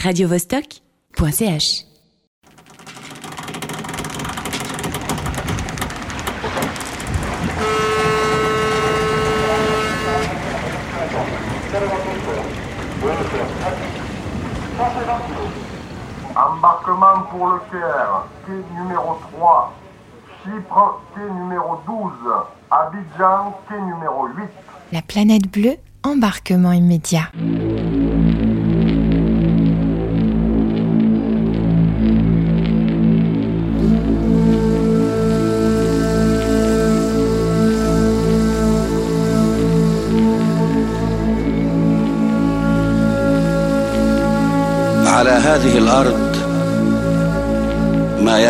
radiovostok.ch. Embarquement pour le Caire, quai numéro 3. Chypre, quai numéro 12. Abidjan, quai numéro 8. La planète bleue, embarquement immédiat.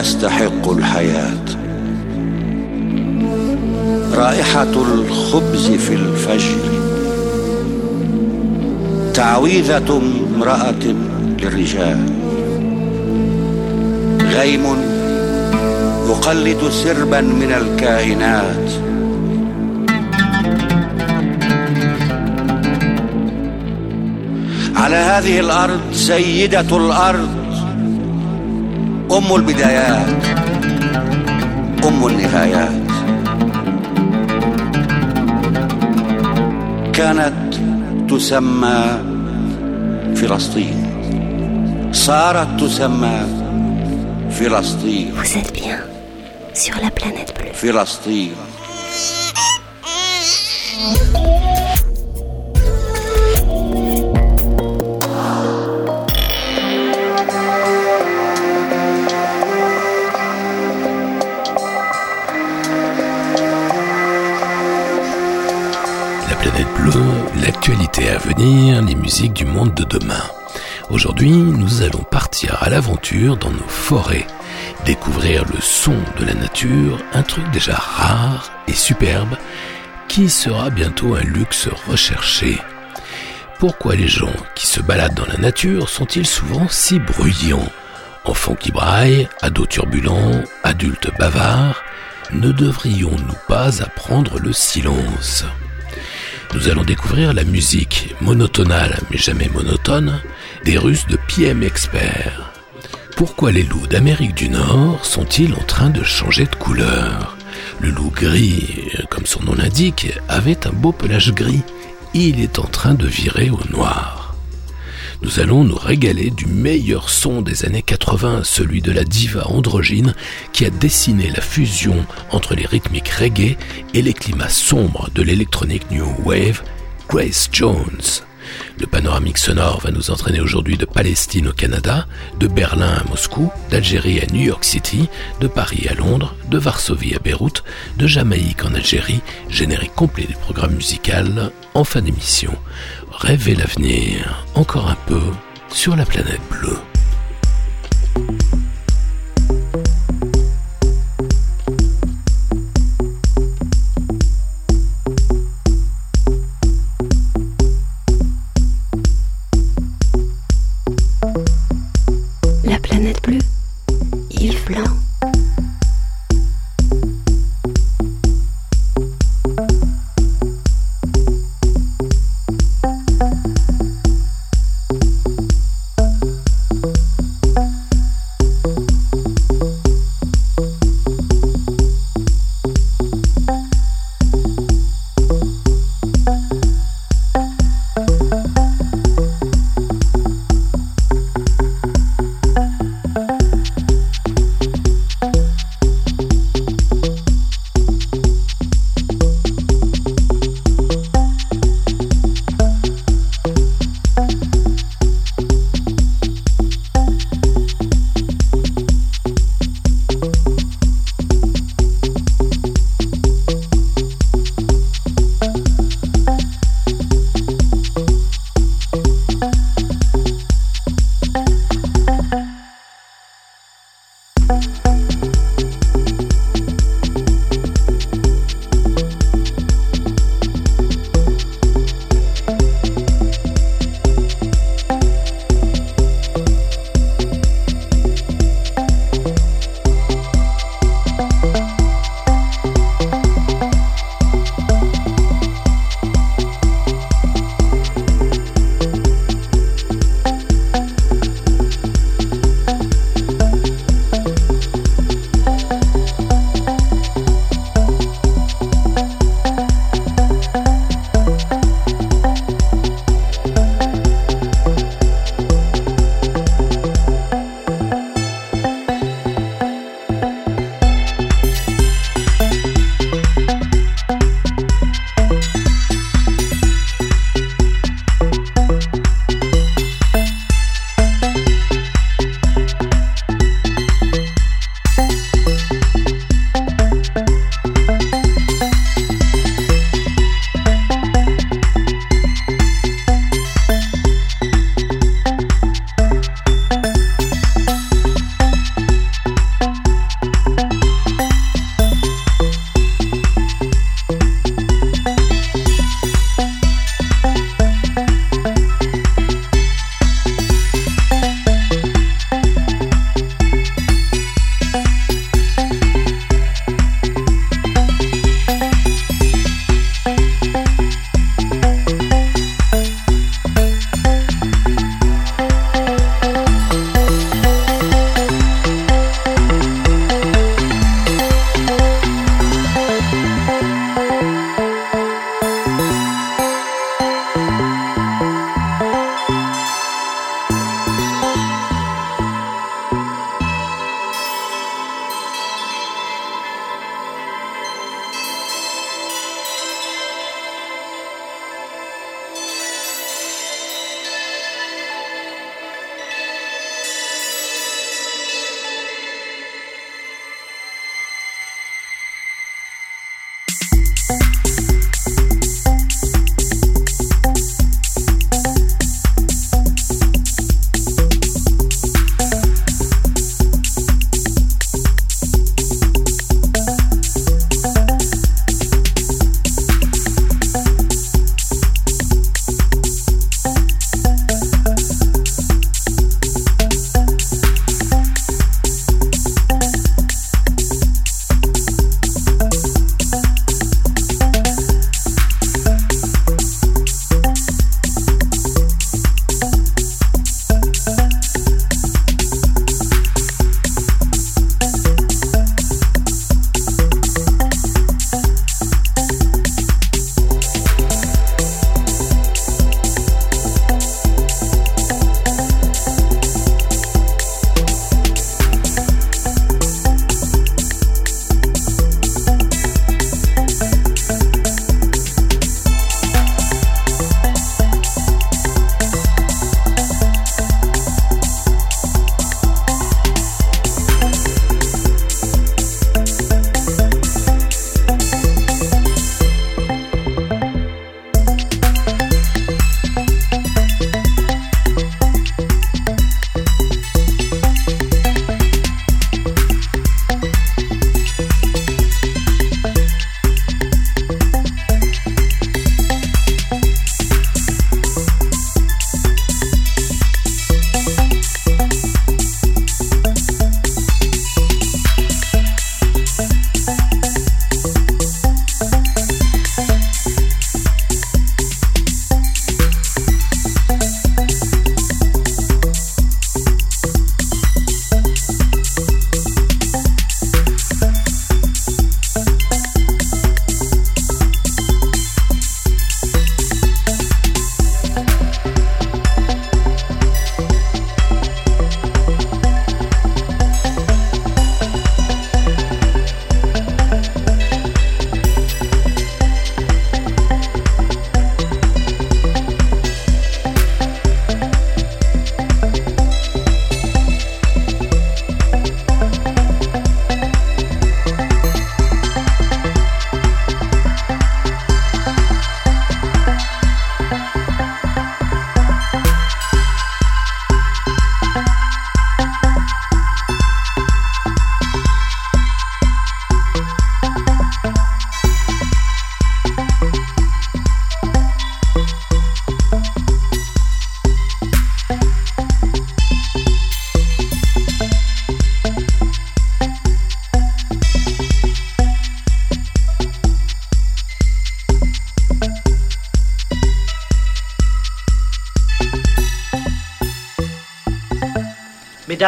يستحق الحياة. رائحة الخبز في الفجر. تعويذة امرأة للرجال. غيم يقلد سربا من الكائنات. على هذه الأرض سيدة الأرض أم البدايات أم النهايات. كانت تسمى فلسطين. صارت تسمى فلسطين. Vous êtes bien sur la planète bleue. فلسطين. De demain. Aujourd'hui, nous allons partir à l'aventure dans nos forêts, découvrir le son de la nature, un truc déjà rare et superbe, qui sera bientôt un luxe recherché. Pourquoi les gens qui se baladent dans la nature sont-ils souvent si bruyants? Enfants qui braillent, ados turbulents, adultes bavards, ne devrions-nous pas apprendre le silence? Nous allons découvrir la musique monotonale mais jamais monotone des Russes de PM Expert. Pourquoi les loups d'Amérique du Nord sont-ils en train de changer de couleur? Le loup gris, comme son nom l'indique, avait un beau pelage gris. Il est en train de virer au noir. Nous allons nous régaler du meilleur son des années 80, celui de la diva androgyne qui a dessiné la fusion entre les rythmiques reggae et les climats sombres de l'électronique New Wave, Grace Jones. Le panoramique sonore va nous entraîner aujourd'hui de Palestine au Canada, de Berlin à Moscou, d'Algérie à New York City, de Paris à Londres, de Varsovie à Beyrouth, de Jamaïque en Algérie, générique complet du programme musical en fin d'émission. Rêver l'avenir encore un peu sur la planète bleue.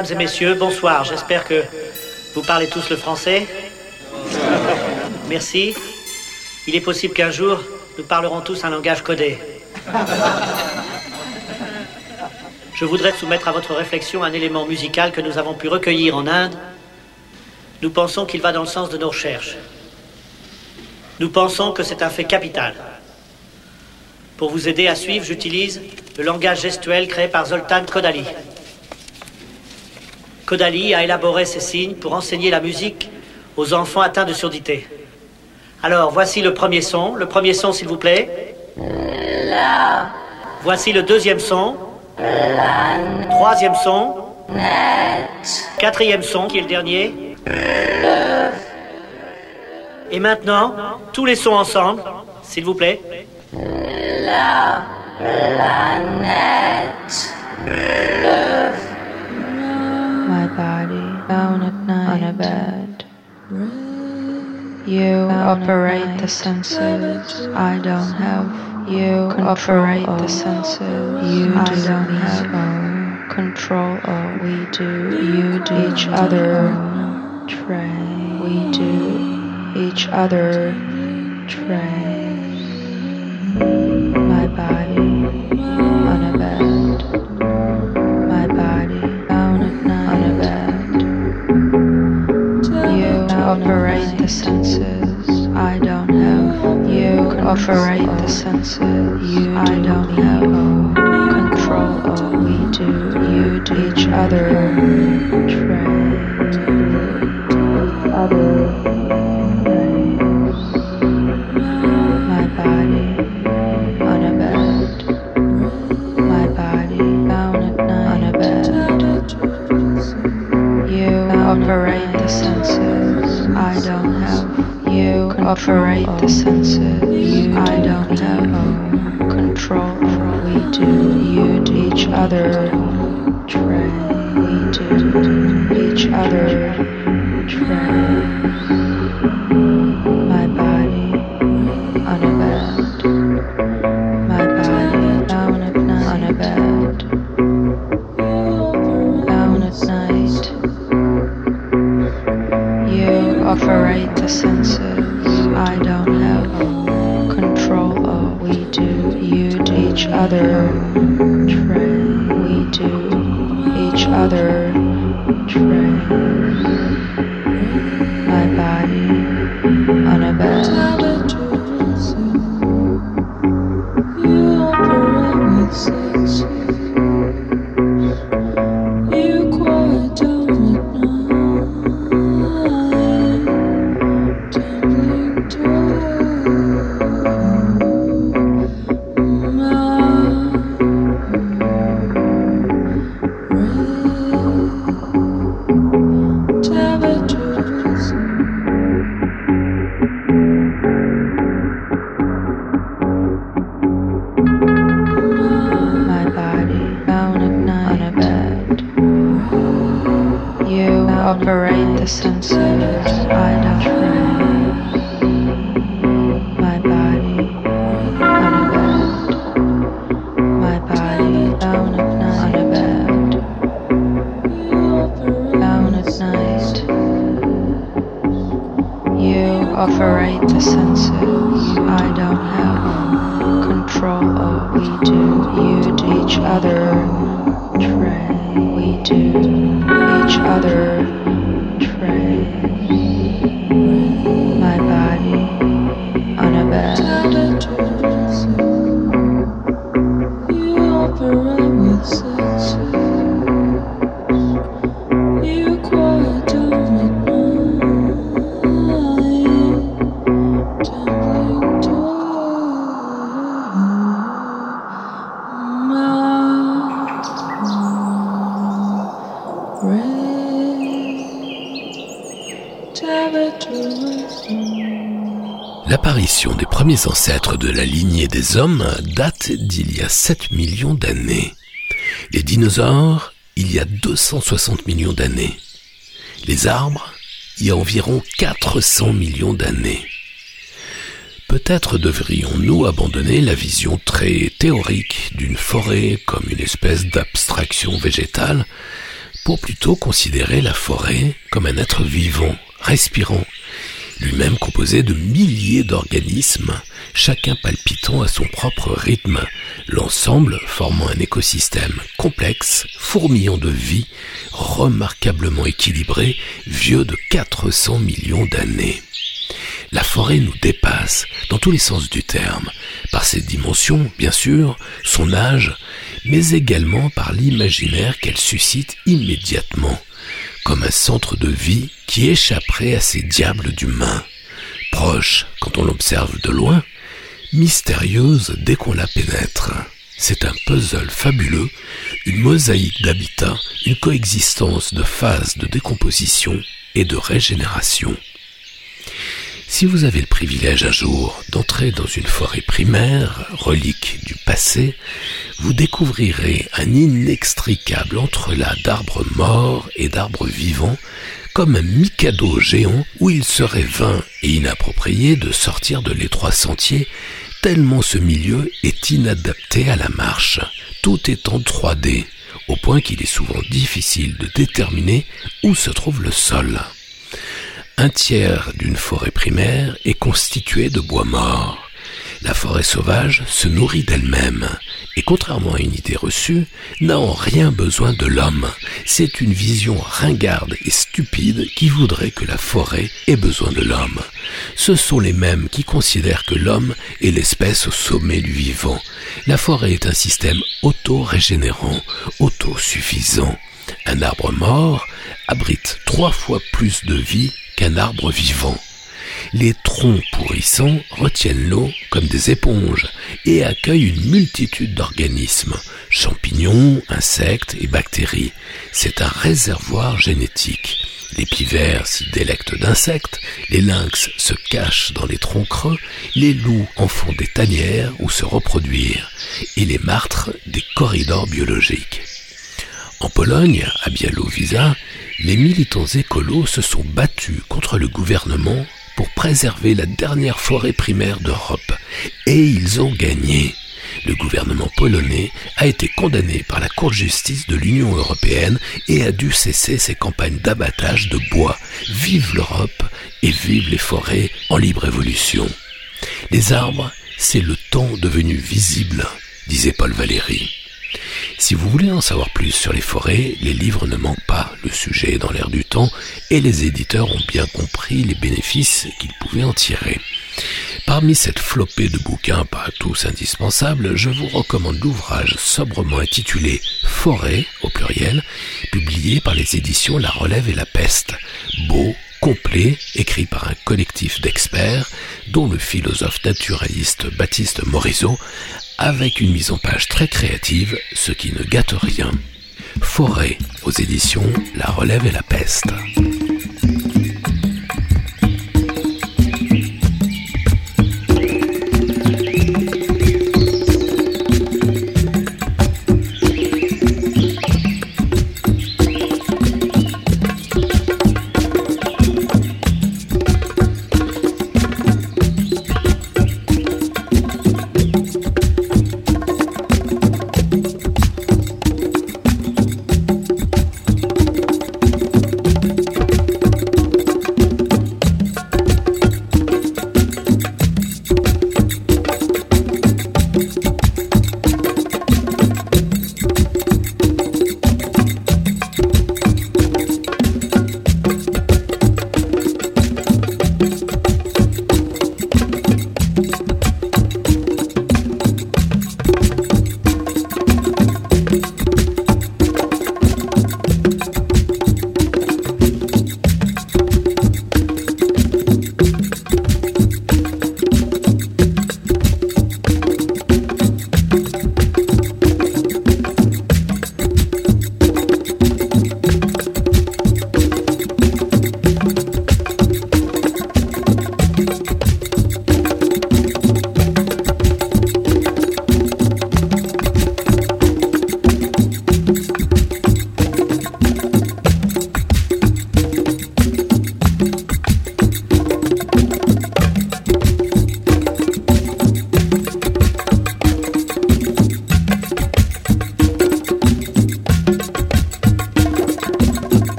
Mesdames et messieurs, bonsoir. J'espère que vous parlez tous le français. Merci. Il est possible qu'un jour, nous parlerons tous un langage codé. Je voudrais soumettre à votre réflexion un élément musical que nous avons pu recueillir en Inde. Nous pensons qu'il va dans le sens de nos recherches. Nous pensons que c'est un fait capital. Pour vous aider à suivre, j'utilise le langage gestuel créé par Zoltan Kodali. Kodali a élaboré ces signes pour enseigner la musique aux enfants atteints de surdité. Alors, voici le premier son. Le premier son, s'il vous plaît. Voici le deuxième son. Troisième son. Quatrième son, qui est le dernier. Et maintenant, tous les sons ensemble, s'il vous plaît. My You operate the senses. I don't have. You operate the senses. You I don't have control. Or we do. You do each other. Train. We do each other. Train. My body on a bed. Operate the senses. I don't have. You operate the senses. You I don't have control. Or we do. You do each other. Train. Other. Operate the senses. I don't have control. We do. You do each other. Train. We do each other. Ancêtres de la lignée des hommes date d'il y a 7 millions d'années. Les dinosaures, il y a 260 millions d'années. Les arbres, il y a environ 400 millions d'années. Peut-être devrions-nous abandonner la vision très théorique d'une forêt comme une espèce d'abstraction végétale pour plutôt considérer la forêt comme un être vivant, respirant, lui-même composé de milliers d'organismes, chacun palpitant à son propre rythme, l'ensemble formant un écosystème complexe, fourmillant de vie, remarquablement équilibré, vieux de 400 millions d'années. La forêt nous dépasse dans tous les sens du terme, par ses dimensions, bien sûr, son âge, mais également par l'imaginaire qu'elle suscite immédiatement, comme un centre de vie qui échapperait à ces diables d'humains, proche quand on l'observe de loin, mystérieuse dès qu'on la pénètre. C'est un puzzle fabuleux, une mosaïque d'habitats, une coexistence de phases de décomposition et de régénération. Si vous avez le privilège un jour d'entrer dans une forêt primaire, relique du passé, vous découvrirez un inextricable entrelac d'arbres morts et d'arbres vivants, comme un mikado géant où il serait vain et inapproprié de sortir de l'étroit sentier, tellement ce milieu est inadapté à la marche, tout en 3D, au point qu'il est souvent difficile de déterminer où se trouve le sol. Un tiers d'une forêt primaire est constitué de bois mort. La forêt sauvage se nourrit d'elle-même et contrairement à une idée reçue, n'a en rien besoin de l'homme. C'est une vision ringarde et stupide qui voudrait que la forêt ait besoin de l'homme. Ce sont les mêmes qui considèrent que l'homme est l'espèce au sommet du vivant. La forêt est un système auto-régénérant, autosuffisant. Un arbre mort abrite trois fois plus de vie arbre vivant. Les troncs pourrissants retiennent l'eau comme des éponges et accueillent une multitude d'organismes, champignons, insectes et bactéries. C'est un réservoir génétique. Les pivers s'y délectent d'insectes, les lynx se cachent dans les troncs creux, les loups en font des tanières où se reproduire, et les martres des corridors biologiques. En Pologne, à Białowieża, les militants écolos se sont battus contre le gouvernement pour préserver la dernière forêt primaire d'Europe. Et ils ont gagné. Le gouvernement polonais a été condamné par la Cour de justice de l'Union européenne et a dû cesser ses campagnes d'abattage de bois. Vive l'Europe et vive les forêts en libre évolution. Les arbres, c'est le temps devenu visible, disait Paul Valéry. Si vous voulez en savoir plus sur les forêts, les livres ne manquent pas, le sujet est dans l'air du temps et les éditeurs ont bien compris les bénéfices qu'ils pouvaient en tirer. Parmi cette flopée de bouquins pas tous indispensables, je vous recommande l'ouvrage sobrement intitulé Forêt au pluriel, publié par les éditions La Relève et la Peste. Beau, complet, écrit par un collectif d'experts, dont le philosophe naturaliste Baptiste Morisot avec une mise en page très créative, ce qui ne gâte rien. Forêt aux éditions La Relève et la Peste.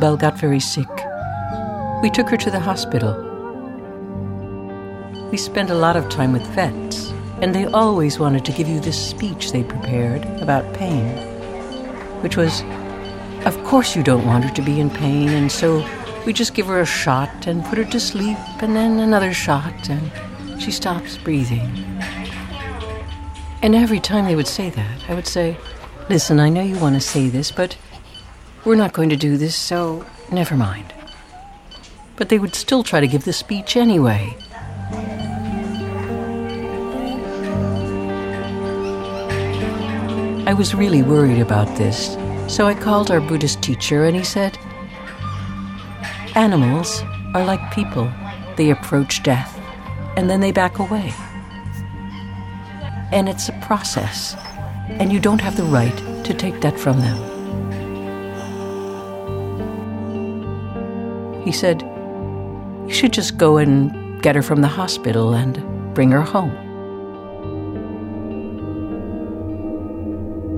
When got very sick, we took her to the hospital. We spent a lot of time with vets, and they always wanted to give you this speech they prepared about pain, which was, Of course, you don't want her to be in pain, and so we just give her a shot and put her to sleep, and then another shot, and she stops breathing. And every time they would say that, I would say, Listen, I know you want to say this, but we're not going to do this, so never mind. But they would still try to give the speech anyway. I was really worried about this, so I called our Buddhist teacher and he said, Animals are like people. They approach death and then they back away. And it's a process, and you don't have the right to take that from them. He said, You should just go and get her from the hospital and bring her home.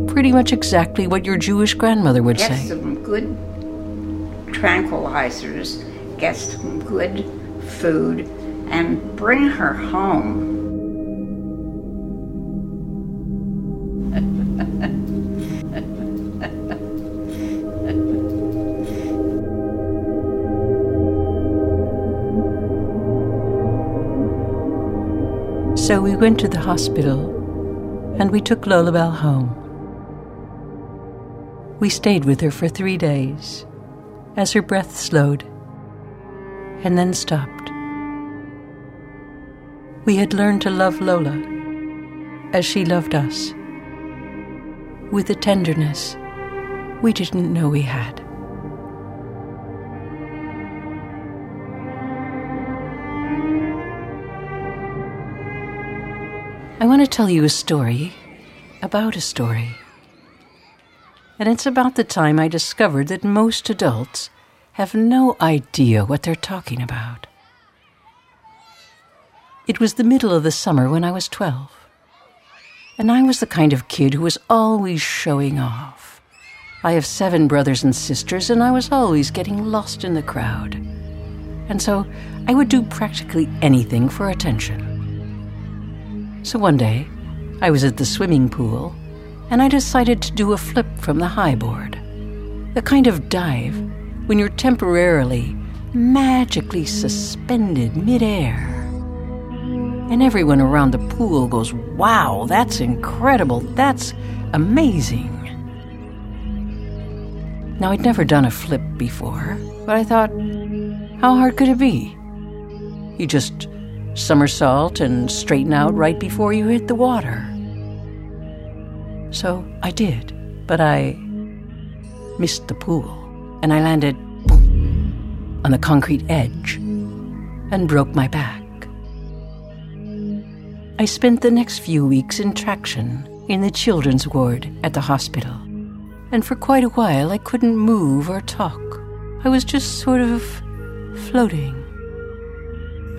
Pretty much exactly what your Jewish grandmother would get say. some good tranquilizers, get some good food, and bring her home. So we went to the hospital and we took Lolabelle home. We stayed with her for three days as her breath slowed and then stopped. We had learned to love Lola as she loved us with a tenderness we didn't know we had. I want to tell you a story about a story. And it's about the time I discovered that most adults have no idea what they're talking about. It was the middle of the summer when I was 12. And I was the kind of kid who was always showing off. I have seven brothers and sisters, and I was always getting lost in the crowd. And so I would do practically anything for attention. So one day, I was at the swimming pool, and I decided to do a flip from the high board. The kind of dive when you're temporarily, magically suspended midair. And everyone around the pool goes, Wow, that's incredible! That's amazing! Now, I'd never done a flip before, but I thought, how hard could it be? You just somersault and straighten out right before you hit the water. So I did, but I missed the pool and I landed boom, on the concrete edge and broke my back. I spent the next few weeks in traction in the children's ward at the hospital, and for quite a while I couldn't move or talk. I was just sort of floating.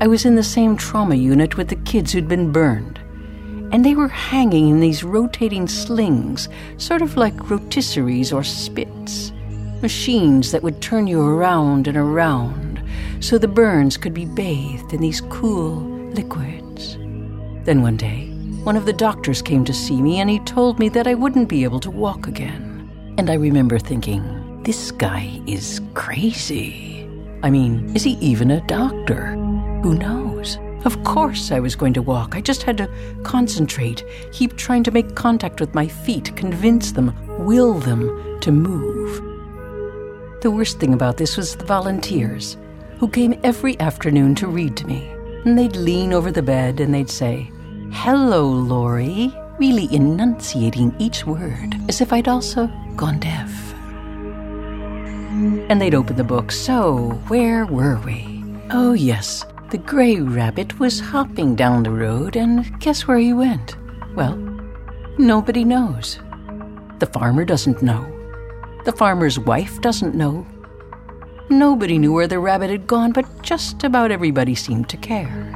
I was in the same trauma unit with the kids who'd been burned, and they were hanging in these rotating slings, sort of like rotisseries or spits, machines that would turn you around and around so the burns could be bathed in these cool liquids. Then one day, one of the doctors came to see me and he told me that I wouldn't be able to walk again. And I remember thinking, this guy is crazy. I mean, is he even a doctor? Who knows? Of course I was going to walk. I just had to concentrate, keep trying to make contact with my feet, convince them, will them to move. The worst thing about this was the volunteers, who came every afternoon to read to me. And they'd lean over the bed and they'd say, Hello, Laurie, really enunciating each word, as if I'd also gone deaf. And they'd open the book. So, where were we? Oh, yes, the gray rabbit was hopping down the road, and guess where he went? Well, nobody knows. The farmer doesn't know. The farmer's wife doesn't know. Nobody knew where the rabbit had gone, but just about everybody seemed to care.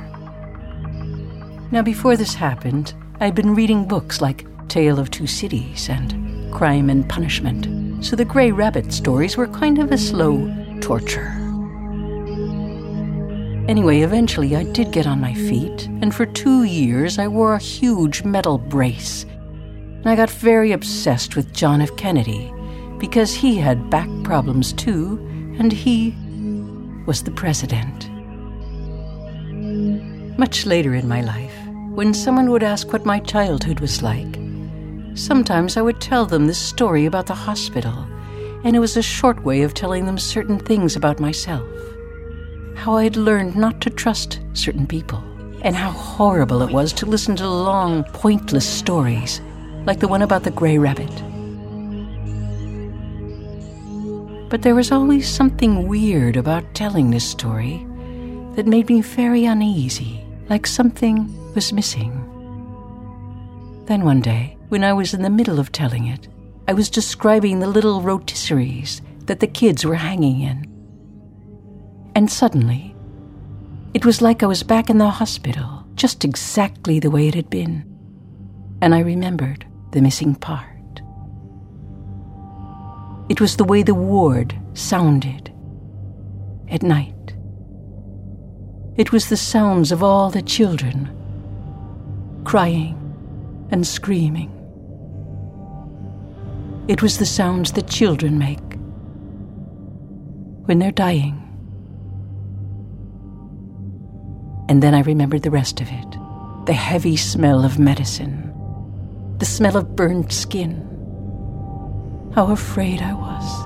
Now, before this happened, I'd been reading books like Tale of Two Cities and Crime and Punishment, so the Grey Rabbit stories were kind of a slow torture. Anyway, eventually I did get on my feet, and for two years I wore a huge metal brace. And I got very obsessed with John F. Kennedy because he had back problems too, and he was the president. Much later in my life, when someone would ask what my childhood was like, sometimes I would tell them this story about the hospital, and it was a short way of telling them certain things about myself how I had learned not to trust certain people, and how horrible it was to listen to long, pointless stories, like the one about the gray rabbit. But there was always something weird about telling this story that made me very uneasy, like something was missing. Then one day, when I was in the middle of telling it, I was describing the little rotisseries that the kids were hanging in. And suddenly, it was like I was back in the hospital, just exactly the way it had been. And I remembered the missing part. It was the way the ward sounded at night. It was the sounds of all the children crying and screaming. It was the sounds that children make when they're dying. And then I remembered the rest of it the heavy smell of medicine, the smell of burned skin. How afraid I was.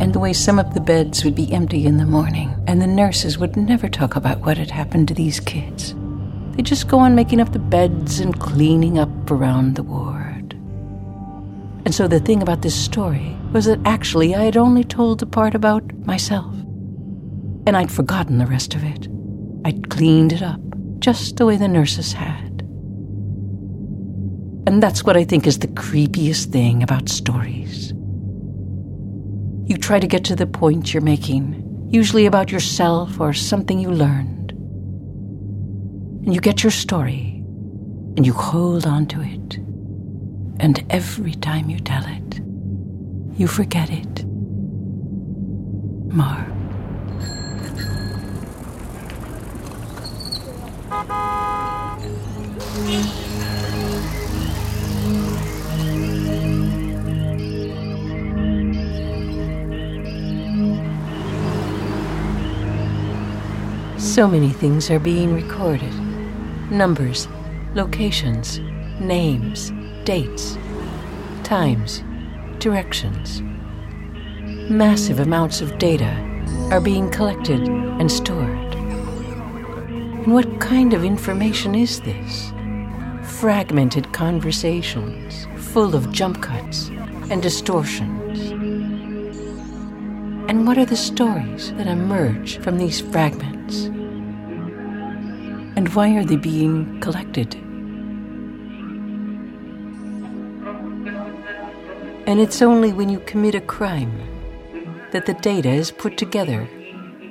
And the way some of the beds would be empty in the morning, and the nurses would never talk about what had happened to these kids. They'd just go on making up the beds and cleaning up around the ward. And so the thing about this story was that actually I had only told the part about myself. And I'd forgotten the rest of it. I'd cleaned it up just the way the nurses had. And that's what I think is the creepiest thing about stories. You try to get to the point you're making, usually about yourself or something you learned. And you get your story, and you hold on to it. And every time you tell it, you forget it. More. So many things are being recorded numbers, locations, names, dates, times, directions. Massive amounts of data are being collected and stored. And what kind of information is this? Fragmented conversations full of jump cuts and distortions. And what are the stories that emerge from these fragments? And why are they being collected? And it's only when you commit a crime that the data is put together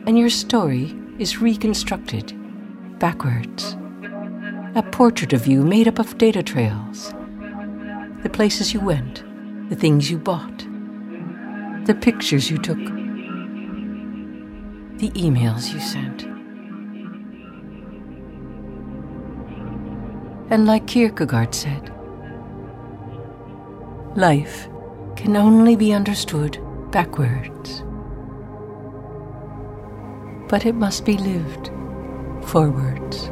and your story is reconstructed backwards. A portrait of you made up of data trails. The places you went, the things you bought, the pictures you took, the emails you sent. And like Kierkegaard said, life can only be understood backwards. But it must be lived forwards.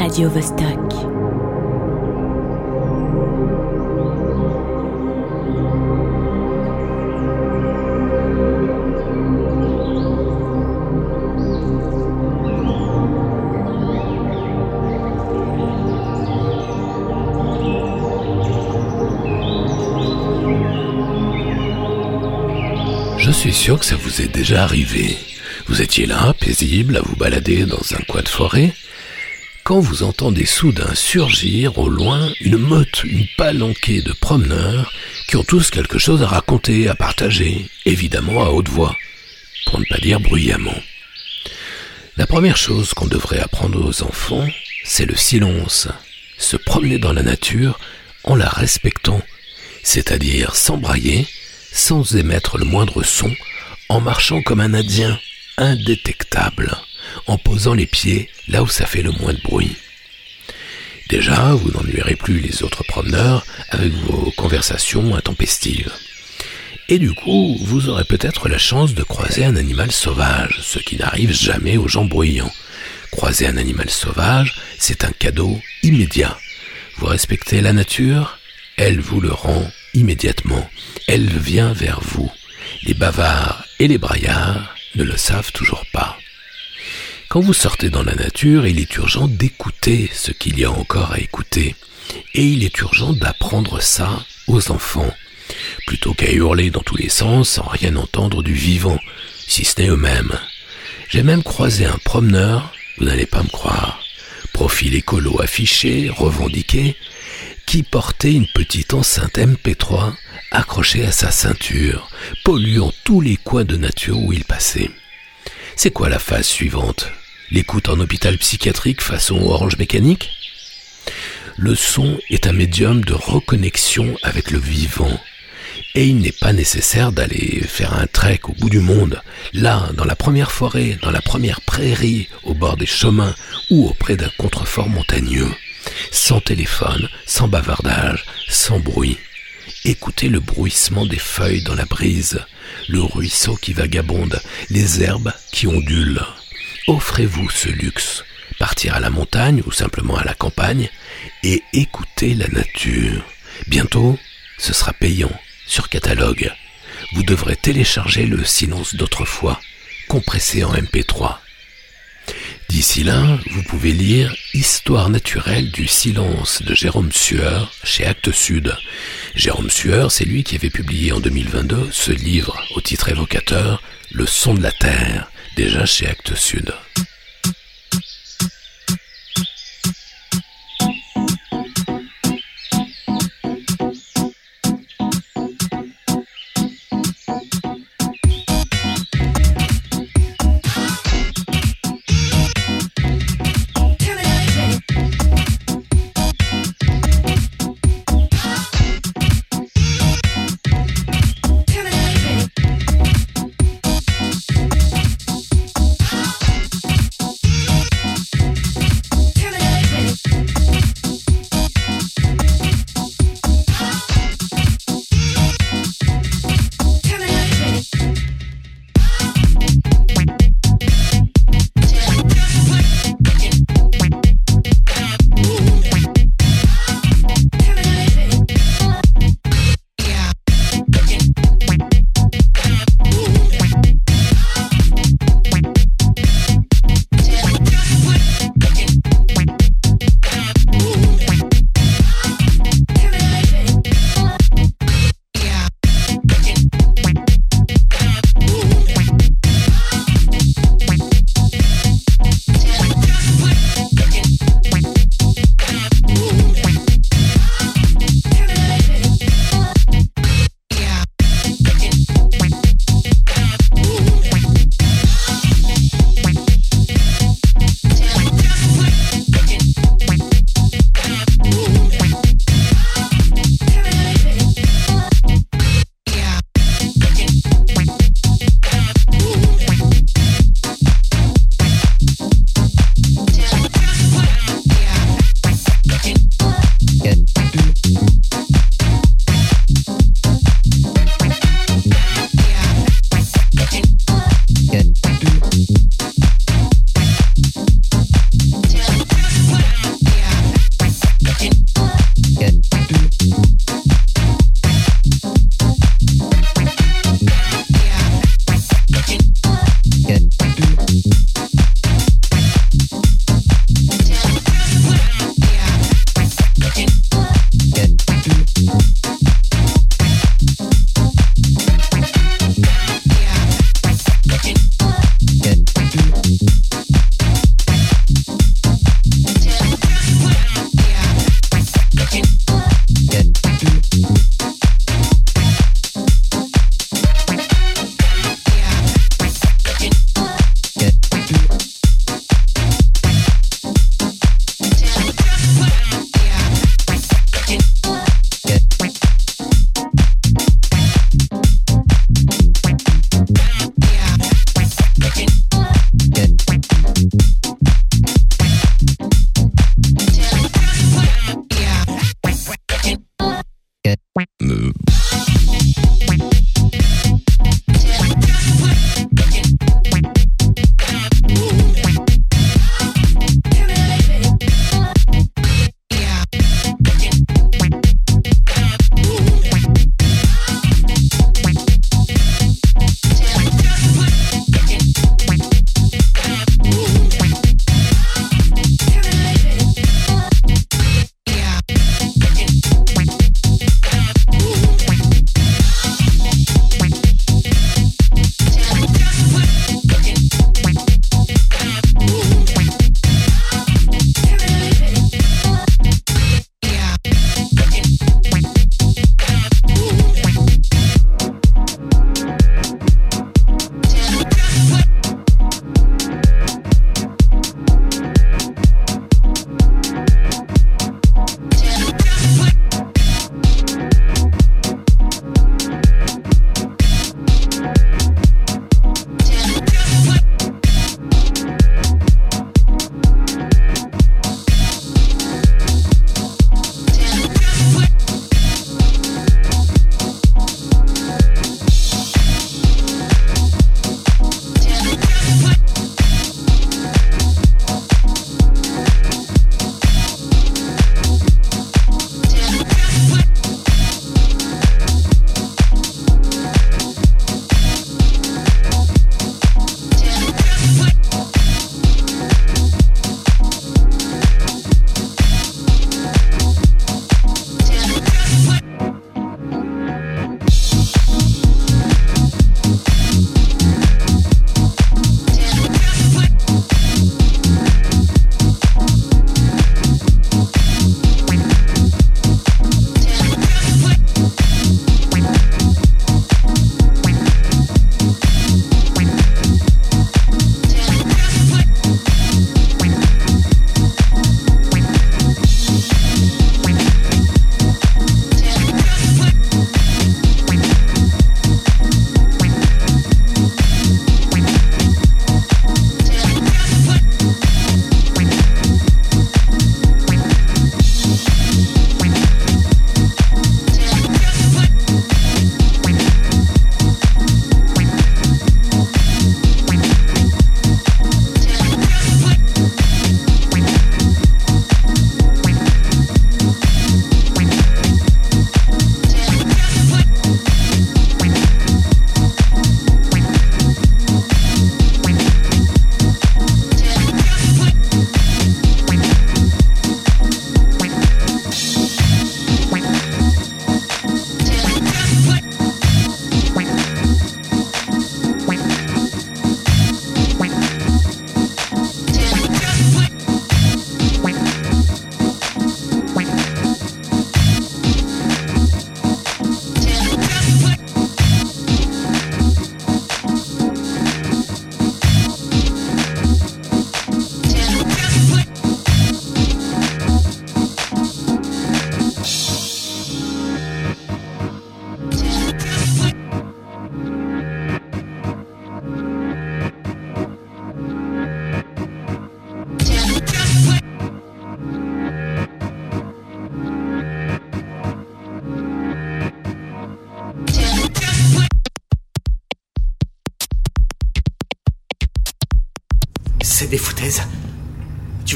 Radio Vostok. Suis sûr que ça vous est déjà arrivé. Vous étiez là, paisible, à vous balader dans un coin de forêt, quand vous entendez soudain surgir au loin une meute, une palanquée de promeneurs qui ont tous quelque chose à raconter, à partager, évidemment à haute voix, pour ne pas dire bruyamment. La première chose qu'on devrait apprendre aux enfants, c'est le silence. Se promener dans la nature en la respectant, c'est-à-dire sans brailler, sans émettre le moindre son, en marchant comme un Indien, indétectable, en posant les pieds là où ça fait le moins de bruit. Déjà, vous n'ennuierez plus les autres promeneurs avec vos conversations intempestives. Et du coup, vous aurez peut-être la chance de croiser un animal sauvage, ce qui n'arrive jamais aux gens bruyants. Croiser un animal sauvage, c'est un cadeau immédiat. Vous respectez la nature, elle vous le rend immédiatement. Elle vient vers vous. Les bavards et les braillards ne le savent toujours pas. Quand vous sortez dans la nature, il est urgent d'écouter ce qu'il y a encore à écouter. Et il est urgent d'apprendre ça aux enfants, plutôt qu'à hurler dans tous les sens sans rien entendre du vivant, si ce n'est eux-mêmes. J'ai même croisé un promeneur, vous n'allez pas me croire, profil écolo affiché, revendiqué, qui portait une petite enceinte MP3 accrochée à sa ceinture, polluant tous les coins de nature où il passait. C'est quoi la phase suivante? L'écoute en hôpital psychiatrique façon orange mécanique? Le son est un médium de reconnexion avec le vivant. Et il n'est pas nécessaire d'aller faire un trek au bout du monde, là, dans la première forêt, dans la première prairie, au bord des chemins ou auprès d'un contrefort montagneux. Sans téléphone, sans bavardage, sans bruit. Écoutez le bruissement des feuilles dans la brise, le ruisseau qui vagabonde, les herbes qui ondulent. Offrez-vous ce luxe, partir à la montagne ou simplement à la campagne et écouter la nature. Bientôt, ce sera payant sur catalogue. Vous devrez télécharger le silence d'autrefois, compressé en MP3. D'ici là, vous pouvez lire Histoire naturelle du silence de Jérôme Sueur chez Actes Sud. Jérôme Sueur, c'est lui qui avait publié en 2022 ce livre au titre évocateur Le son de la terre déjà chez Actes Sud.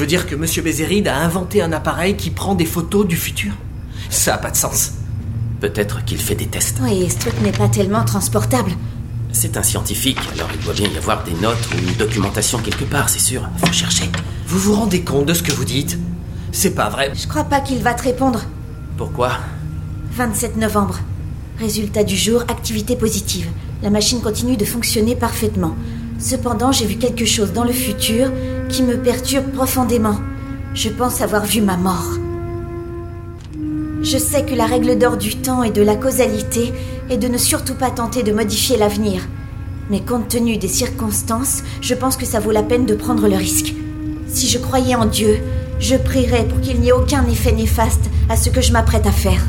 Dire que Monsieur Bézéride a inventé un appareil qui prend des photos du futur Ça a pas de sens. Peut-être qu'il fait des tests. Oui, ce truc n'est pas tellement transportable. C'est un scientifique, alors il doit bien y avoir des notes ou une documentation quelque part, c'est sûr. Faut chercher. Vous vous rendez compte de ce que vous dites? C'est pas vrai. Je crois pas qu'il va te répondre. Pourquoi? 27 novembre. Résultat du jour, activité positive. La machine continue de fonctionner parfaitement. Cependant, j'ai vu quelque chose dans le futur qui me perturbe profondément. Je pense avoir vu ma mort. Je sais que la règle d'or du temps et de la causalité est de ne surtout pas tenter de modifier l'avenir. Mais compte tenu des circonstances, je pense que ça vaut la peine de prendre le risque. Si je croyais en Dieu, je prierais pour qu'il n'y ait aucun effet néfaste à ce que je m'apprête à faire.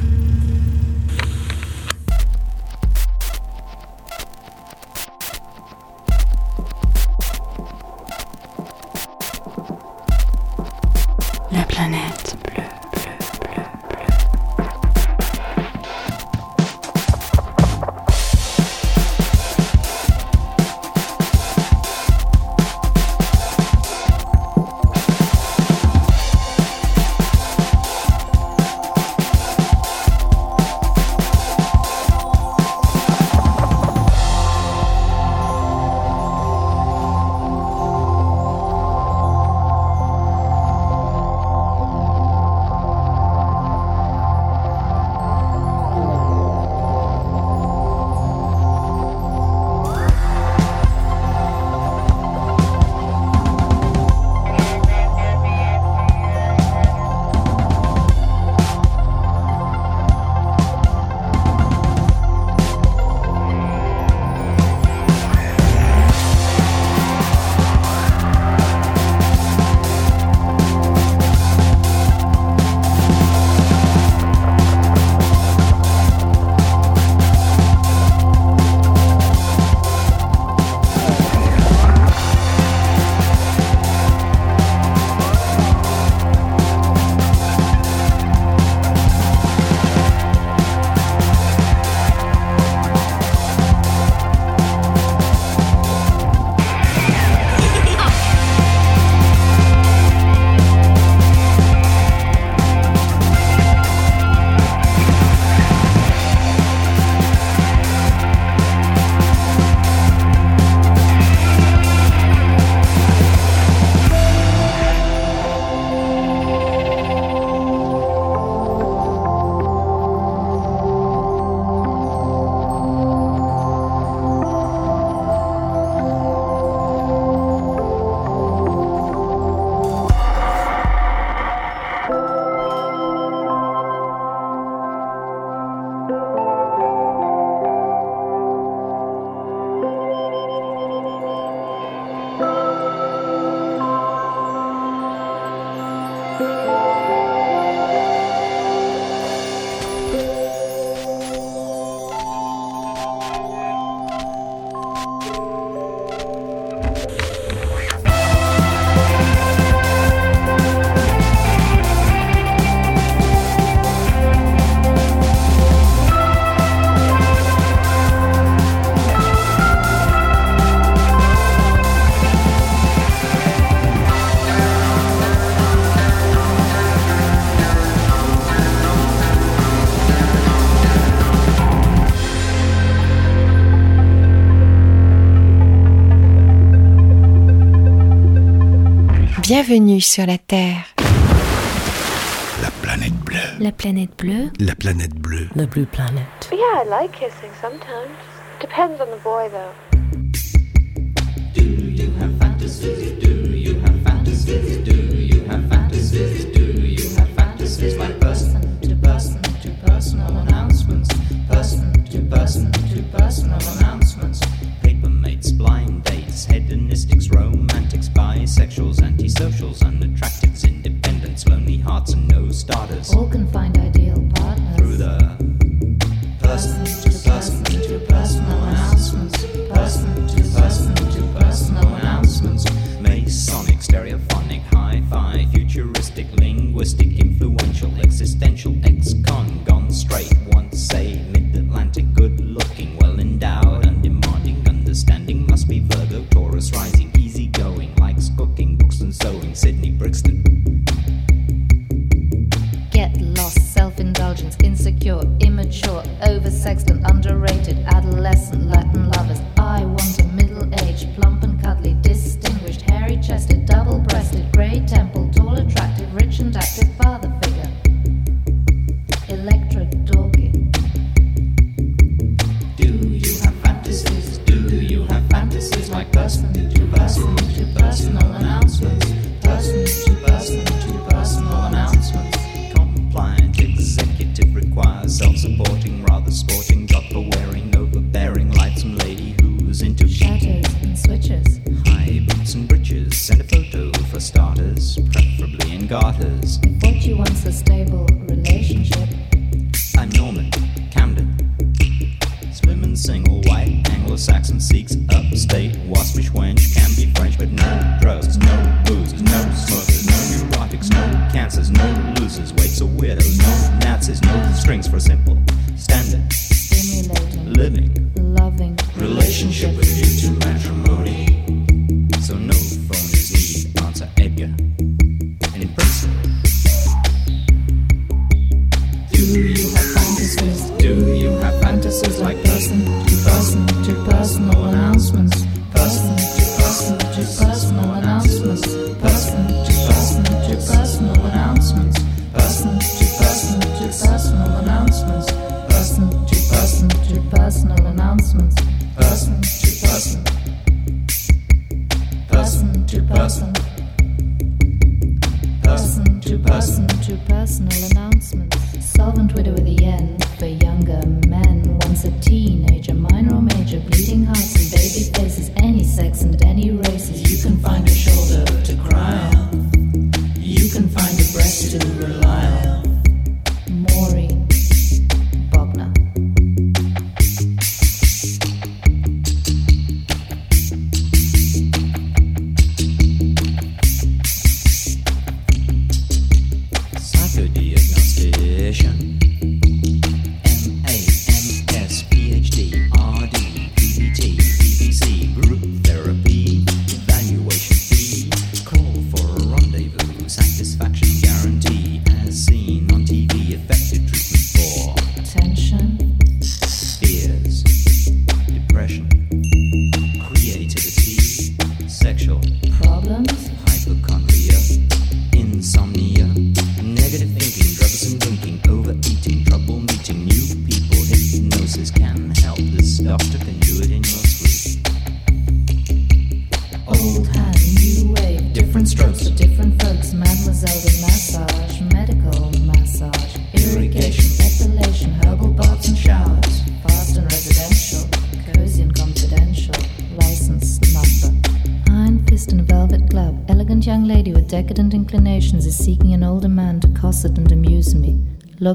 Bienvenue sur la Terre. La planète bleue. La planète bleue. La planète bleue. The blue planet. Yeah, I like kissing sometimes. Depends on the boy, though. Starters. All can find ideal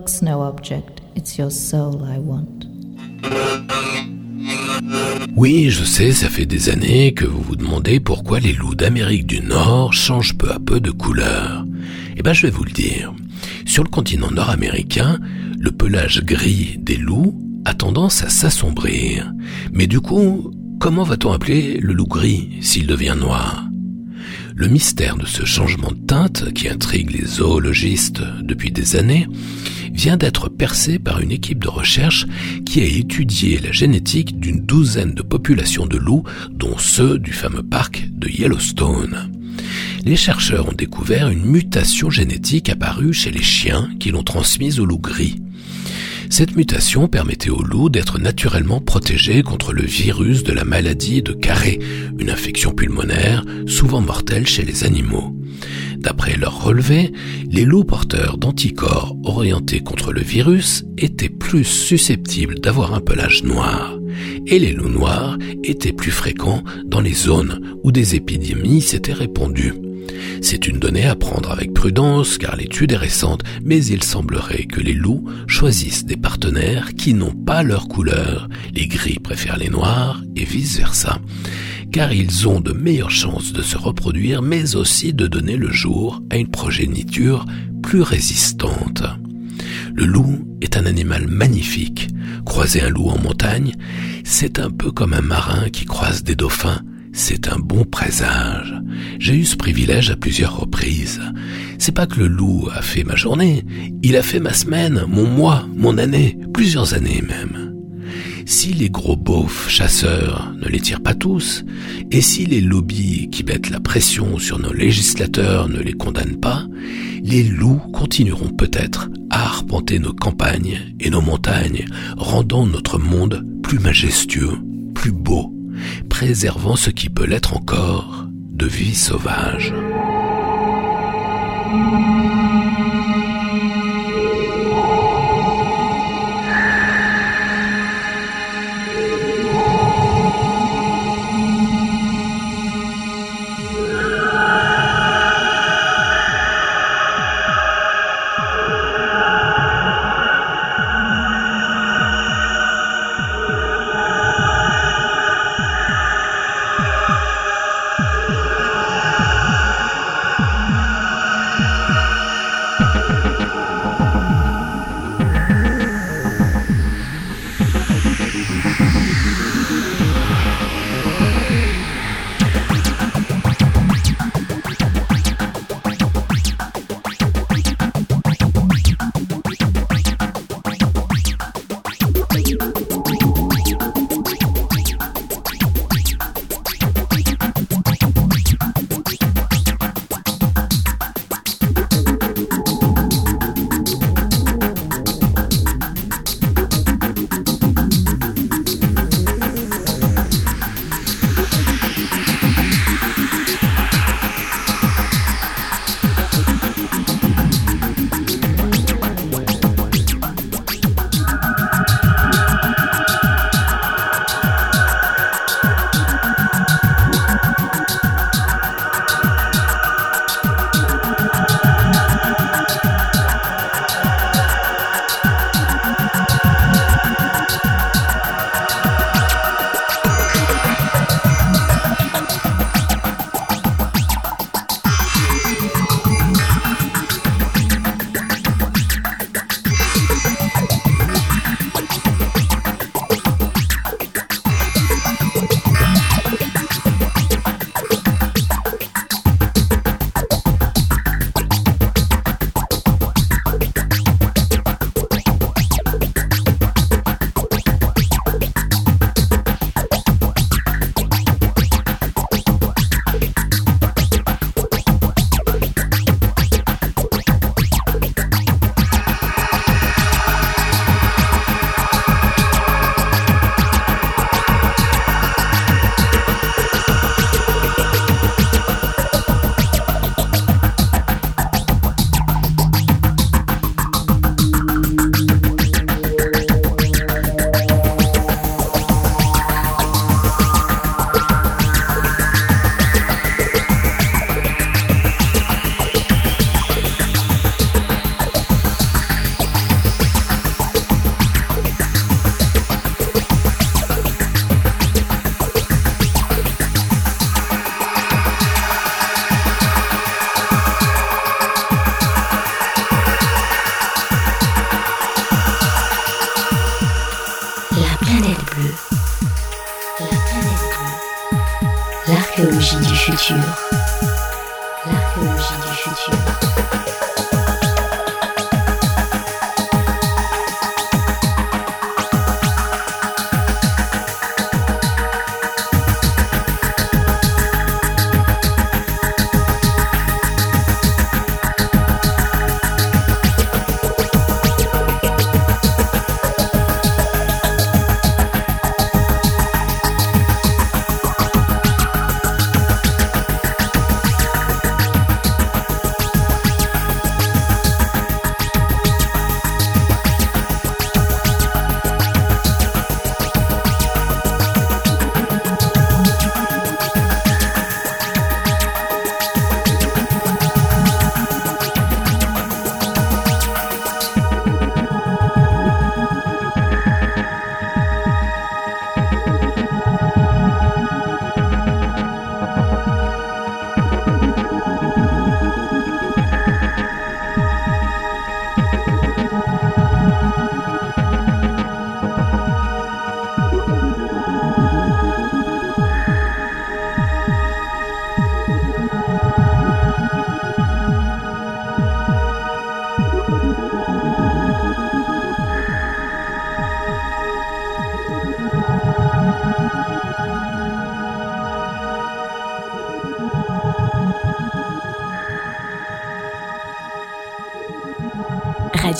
Looks no object, it's your soul I want. Oui, je sais, ça fait des années que vous vous demandez pourquoi les loups d'Amérique du Nord changent peu à peu de couleur. Eh ben, je vais vous le dire. Sur le continent nord-américain, le pelage gris des loups a tendance à s'assombrir. Mais du coup, comment va-t-on appeler le loup gris s'il devient noir? Le mystère de ce changement de teinte qui intrigue les zoologistes depuis des années vient d'être percé par une équipe de recherche qui a étudié la génétique d'une douzaine de populations de loups, dont ceux du fameux parc de Yellowstone. Les chercheurs ont découvert une mutation génétique apparue chez les chiens qui l'ont transmise aux loups gris. Cette mutation permettait aux loups d'être naturellement protégés contre le virus de la maladie de Carré, une infection pulmonaire souvent mortelle chez les animaux. D'après leur relevé, les loups porteurs d'anticorps orientés contre le virus étaient plus susceptibles d'avoir un pelage noir, et les loups noirs étaient plus fréquents dans les zones où des épidémies s'étaient répandues. C'est une donnée à prendre avec prudence car l'étude est récente, mais il semblerait que les loups choisissent des partenaires qui n'ont pas leur couleur. Les gris préfèrent les noirs et vice versa. Car ils ont de meilleures chances de se reproduire, mais aussi de donner le jour à une progéniture plus résistante. Le loup est un animal magnifique. Croiser un loup en montagne, c'est un peu comme un marin qui croise des dauphins. C'est un bon présage. J'ai eu ce privilège à plusieurs reprises. C'est pas que le loup a fait ma journée, il a fait ma semaine, mon mois, mon année, plusieurs années même. Si les gros beaufs chasseurs ne les tirent pas tous, et si les lobbies qui mettent la pression sur nos législateurs ne les condamnent pas, les loups continueront peut-être à arpenter nos campagnes et nos montagnes, rendant notre monde plus majestueux, plus beau, préservant ce qui peut l'être encore de vie sauvage.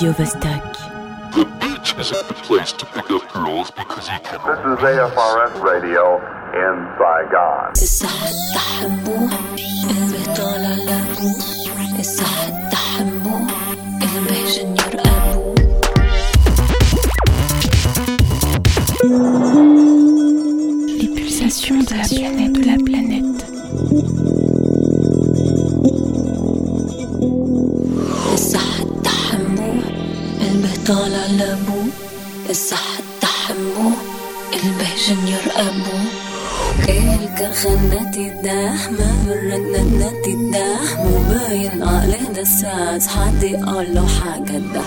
The beach isn't the place to pick up girls because he can. This is AFRS Radio in Saigon. طالع لابوه الصح تحبوه البهجن يرقبوه القى خناتي داحمة بالرناناتي داحمة باين عقلي ده الساعة حدي قال له حاجة ده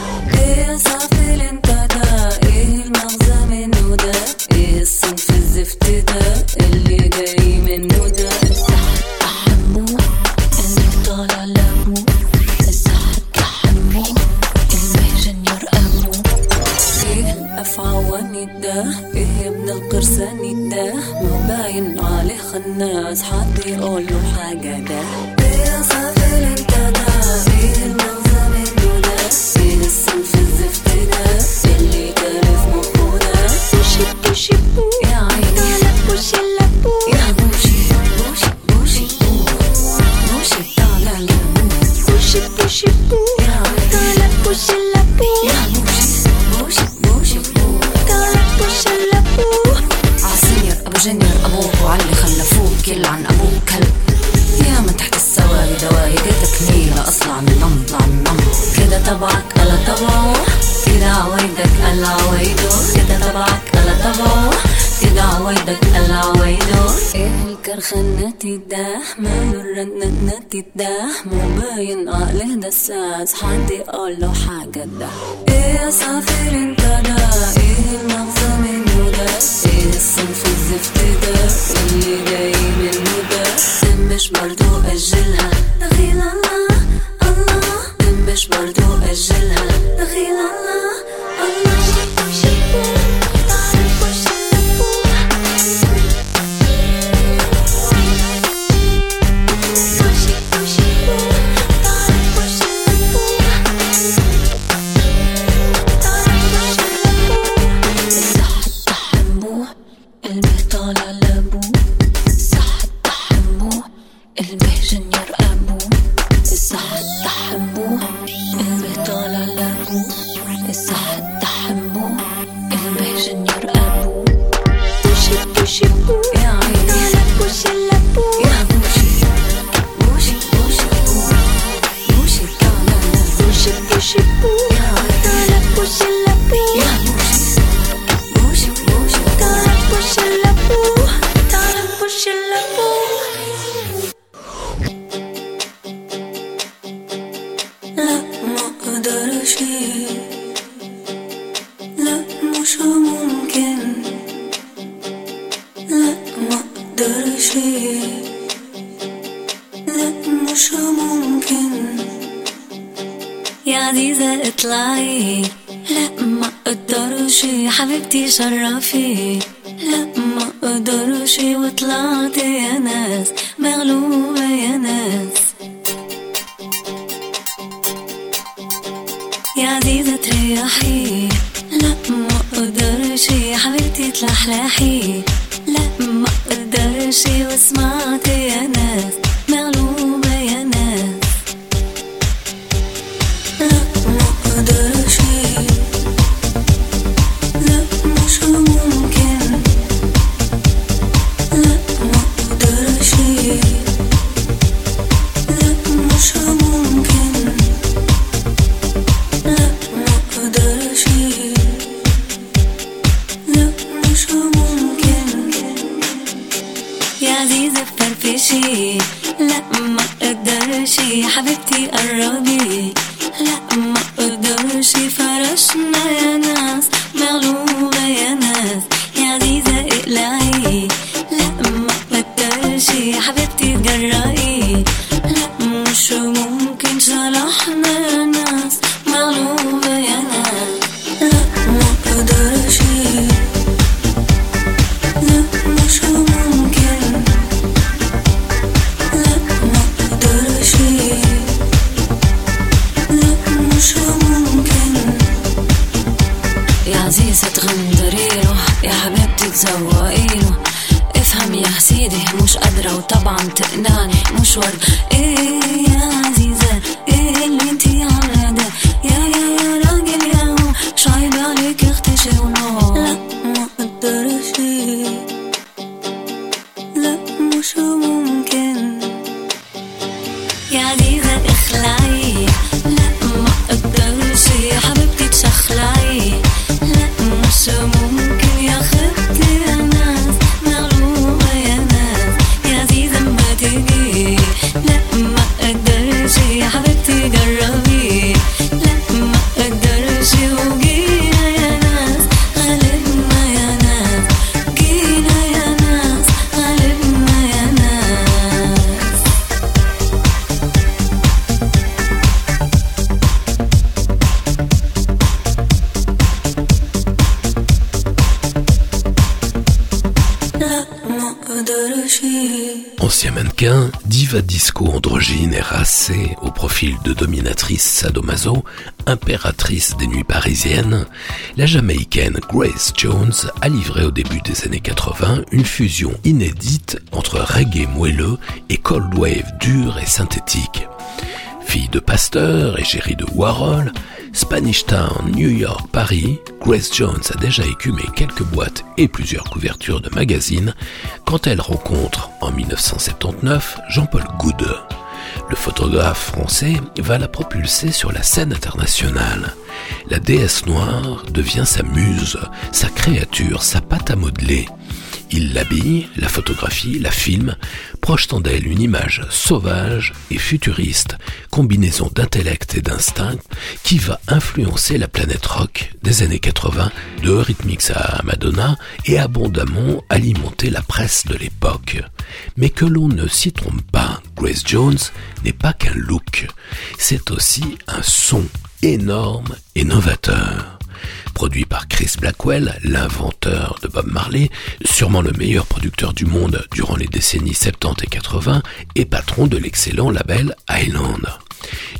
عزيزة اطلعي. لا ما أقدرش حبيبتي شرفي. لا ما أقدرش وطلعت يا ناس مغلوب. Ancien mannequin, diva disco androgyne et racée, au profil de dominatrice sadomaso, impératrice des nuits parisiennes, la jamaïcaine Grace Jones a livré au début des années 80 une fusion inédite entre reggae moelleux et cold wave dur et synthétique. Fille de pasteur et chérie de Warhol, Spanish Town, New York, Paris, Grace Jones a déjà écumé quelques boîtes et plusieurs couvertures de magazines quand elle rencontre en 1979 Jean-Paul Goud. Le photographe français va la propulser sur la scène internationale. La déesse noire devient sa muse, sa créature, sa pâte à modeler. Il l'habille, la photographie, la filme, projetant d'elle une image sauvage et futuriste, combinaison d'intellect et d'instinct qui va influencer la planète rock des années 80, de Eurythmics à Madonna et abondamment alimenter la presse de l'époque. Mais que l'on ne s'y trompe pas, Grace Jones n'est pas qu'un look, c'est aussi un son énorme et novateur produit par Chris Blackwell, l'inventeur de Bob Marley, sûrement le meilleur producteur du monde durant les décennies 70 et 80 et patron de l'excellent label Island.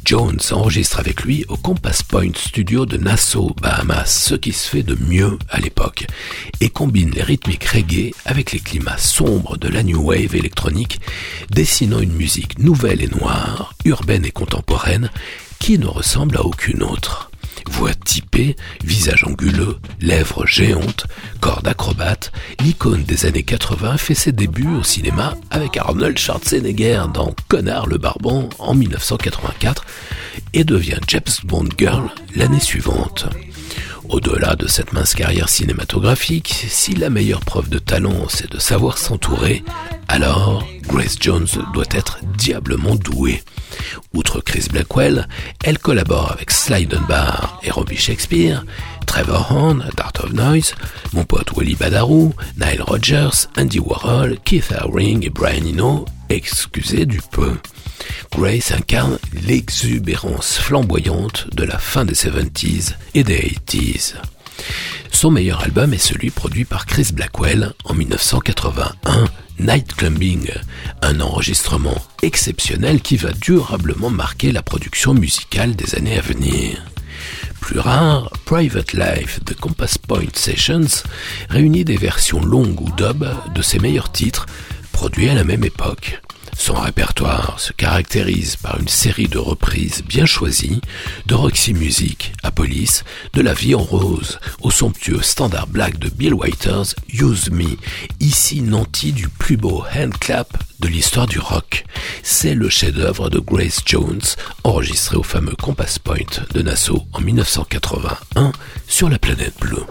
Jones enregistre avec lui au Compass Point Studio de Nassau, Bahamas, ce qui se fait de mieux à l'époque, et combine les rythmiques reggae avec les climats sombres de la new wave électronique, dessinant une musique nouvelle et noire, urbaine et contemporaine, qui ne ressemble à aucune autre. Voix typée, visage anguleux, lèvres géantes, cordes acrobates, l'icône des années 80 fait ses débuts au cinéma avec Arnold Schwarzenegger dans Connard le Barbon en 1984 et devient James Bond Girl l'année suivante. Au-delà de cette mince carrière cinématographique, si la meilleure preuve de talent c'est de savoir s'entourer, alors Grace Jones doit être diablement douée. Outre Chris Blackwell, elle collabore avec Sly Dunbar et Robbie Shakespeare, Trevor Horn, Dart of Noise, mon pote Wally Badarou, Nile Rodgers, Andy Warhol, Keith Haring et Brian Eno, excusez du peu. Grace incarne l'exubérance flamboyante de la fin des 70s et des 80s. Son meilleur album est celui produit par Chris Blackwell en 1981, Night Clubbing, un enregistrement exceptionnel qui va durablement marquer la production musicale des années à venir. Plus rare, Private Life de Compass Point Sessions réunit des versions longues ou dub de ses meilleurs titres produits à la même époque. Son répertoire se caractérise par une série de reprises bien choisies de Roxy Music à Police, de La Vie en Rose au somptueux standard black de Bill Withers, Use Me, ici nanti du plus beau handclap de l'histoire du rock. C'est le chef-d'œuvre de Grace Jones, enregistré au fameux Compass Point de Nassau en 1981 sur la planète bleue.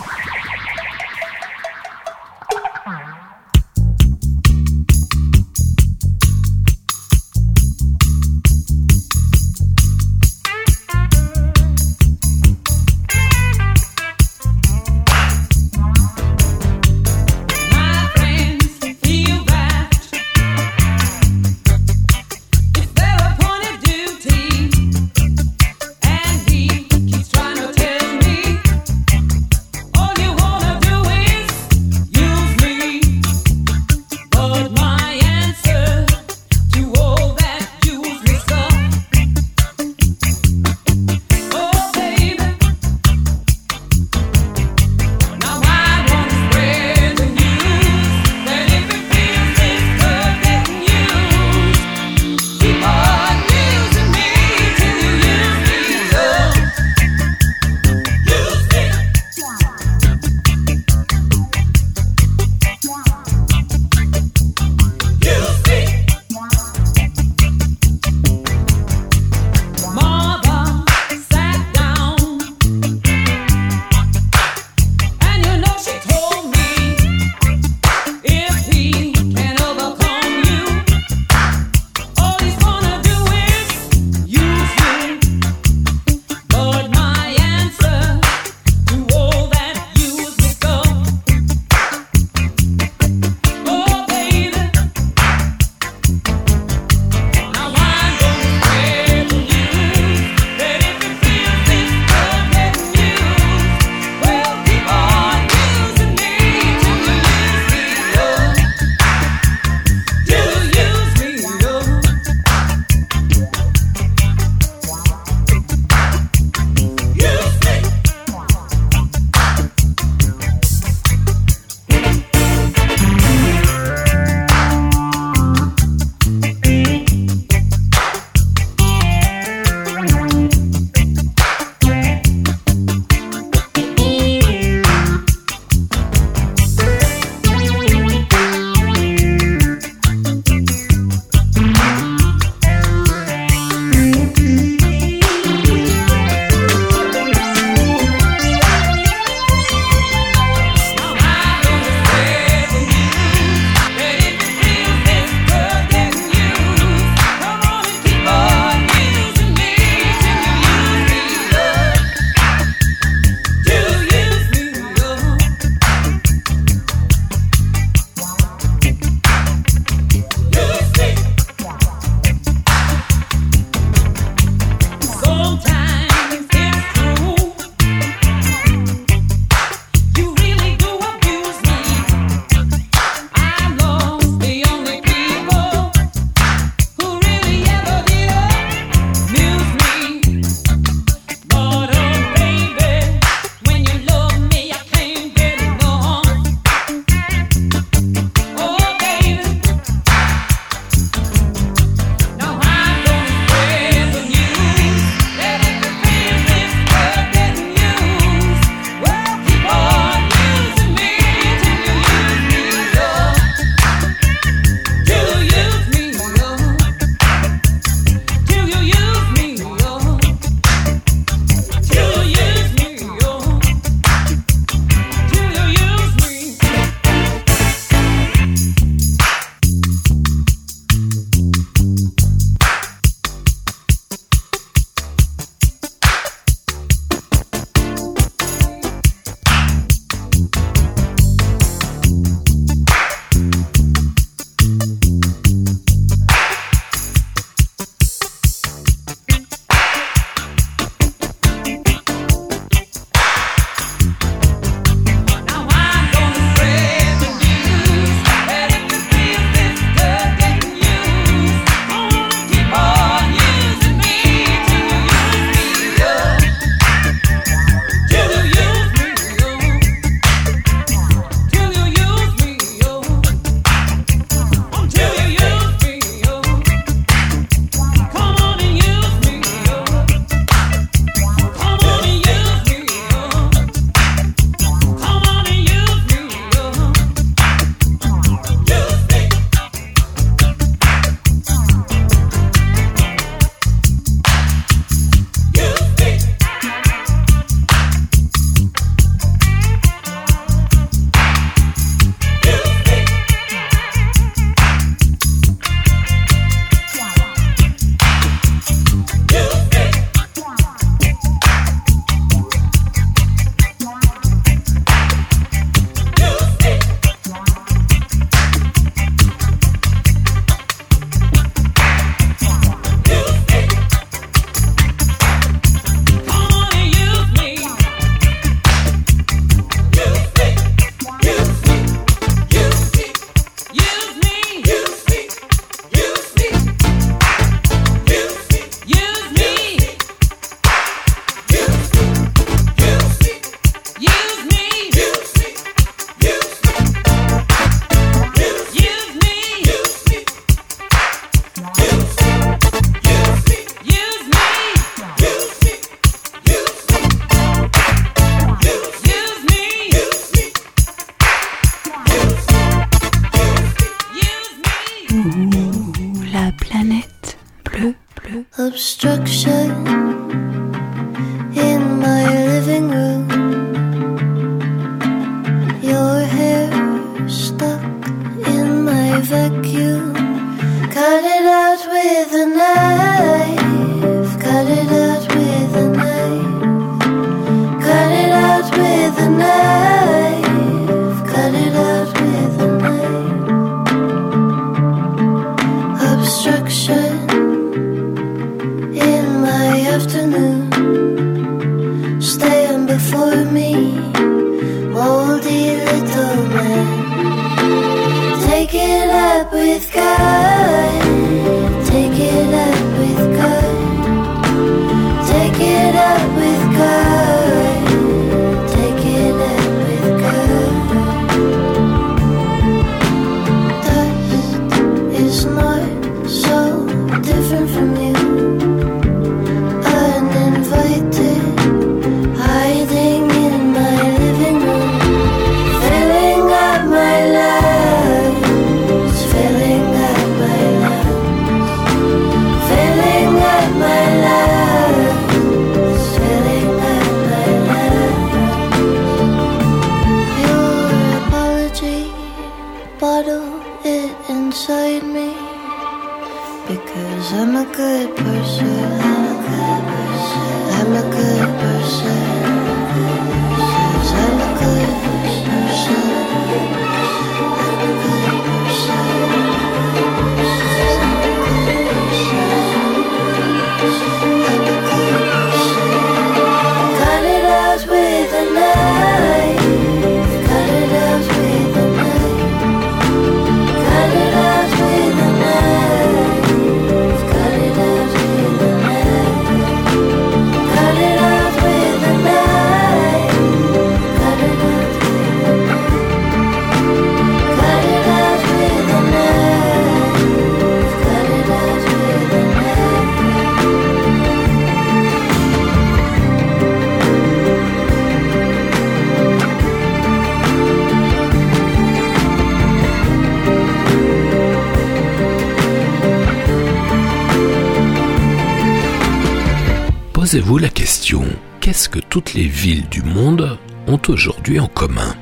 Toutes les villes du monde ont aujourd'hui en commun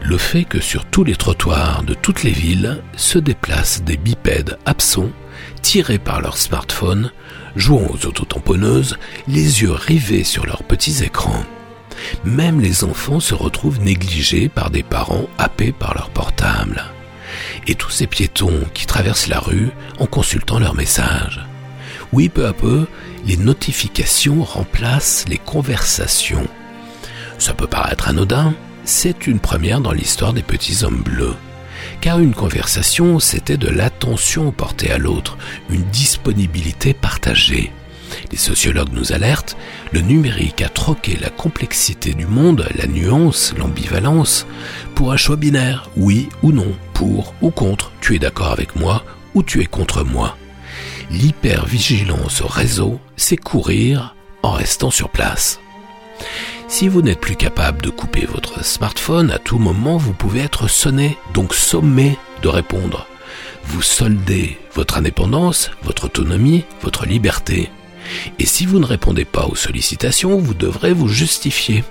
Le fait que sur tous les trottoirs de toutes les villes se déplacent des bipèdes absents, tirés par leur smartphone, jouant aux autotamponneuses, les yeux rivés sur leurs petits écrans. Même les enfants se retrouvent négligés par des parents happés par leur portable. Et tous ces piétons qui traversent la rue en consultant leurs messages. Oui, peu à peu, les notifications remplacent les conversations. Ça peut paraître anodin, c'est une première dans l'histoire des petits hommes bleus. Car une conversation, c'était de l'attention portée à l'autre, une disponibilité partagée. Les sociologues nous alertent, le numérique a troqué la complexité du monde, la nuance, l'ambivalence, pour un choix binaire, oui ou non, pour ou contre, tu es d'accord avec moi ou tu es contre moi. L'hypervigilance au réseau, c'est courir en restant sur place. Si vous n'êtes plus capable de couper votre smartphone, à tout moment vous pouvez être sonné, donc sommé de répondre. Vous soldez votre indépendance, votre autonomie, votre liberté. Et si vous ne répondez pas aux sollicitations, vous devrez vous justifier.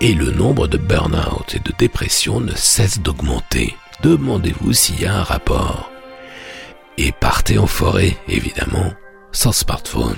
Et le nombre de burn-out et de dépression ne cesse d'augmenter. Demandez-vous s'il y a un rapport. Et partez en forêt, évidemment, sans smartphone.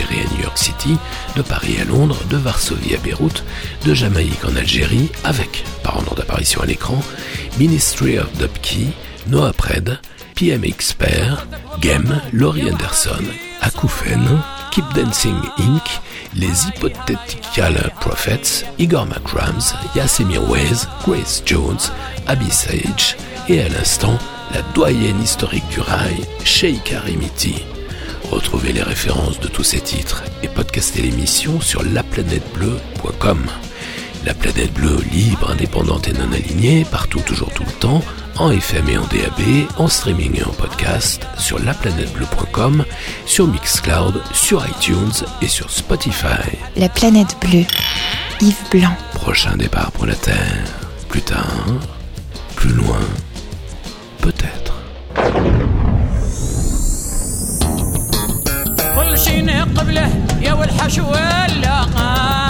À New York City, de Paris à Londres, de Varsovie à Beyrouth, de Jamaïque en Algérie, avec, par ordre d'apparition à l'écran, Ministry of Dubkey, Noah Pred, PM Expert, Gem, Laurie Anderson, Akoufen, Keep Dancing Inc., les Hypothetical Prophets, Igor McRams, Yasemir Ways, Grace Jones, Abby Sage, et à l'instant, la doyenne historique du rail, Sheikha Rimiti. Retrouvez les références de tous ces titres et podcastez l'émission sur laplanètebleue.com. La planète bleue, libre, indépendante et non alignée, partout, toujours, tout le temps, en FM et en DAB, en streaming et en podcast, sur laplanètebleue.com, sur Mixcloud, sur iTunes et sur Spotify. La planète bleue. Yves Blanc. Prochain départ pour la Terre. Plus tard, plus loin, قبله يا والحشو اللقاء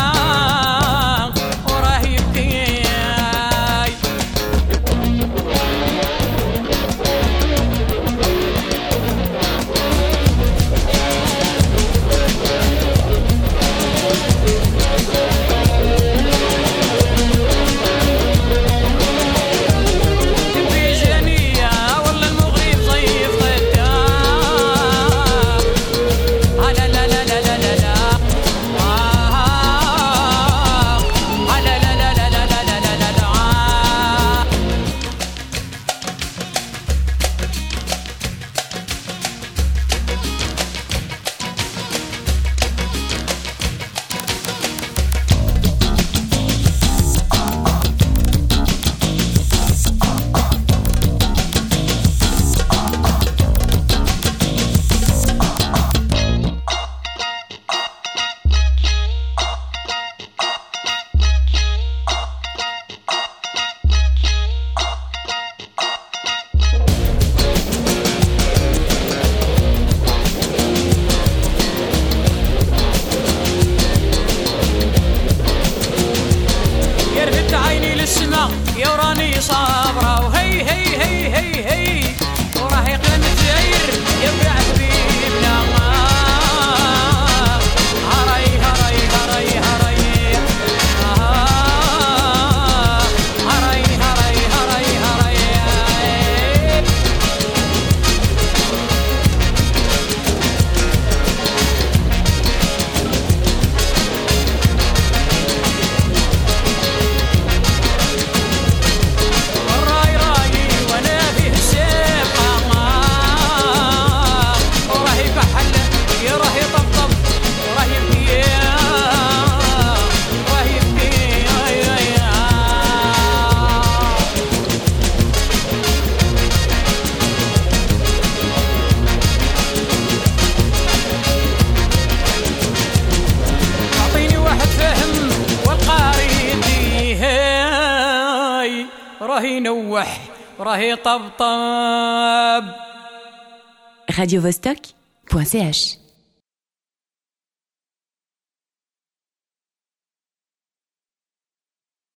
radiovostok.ch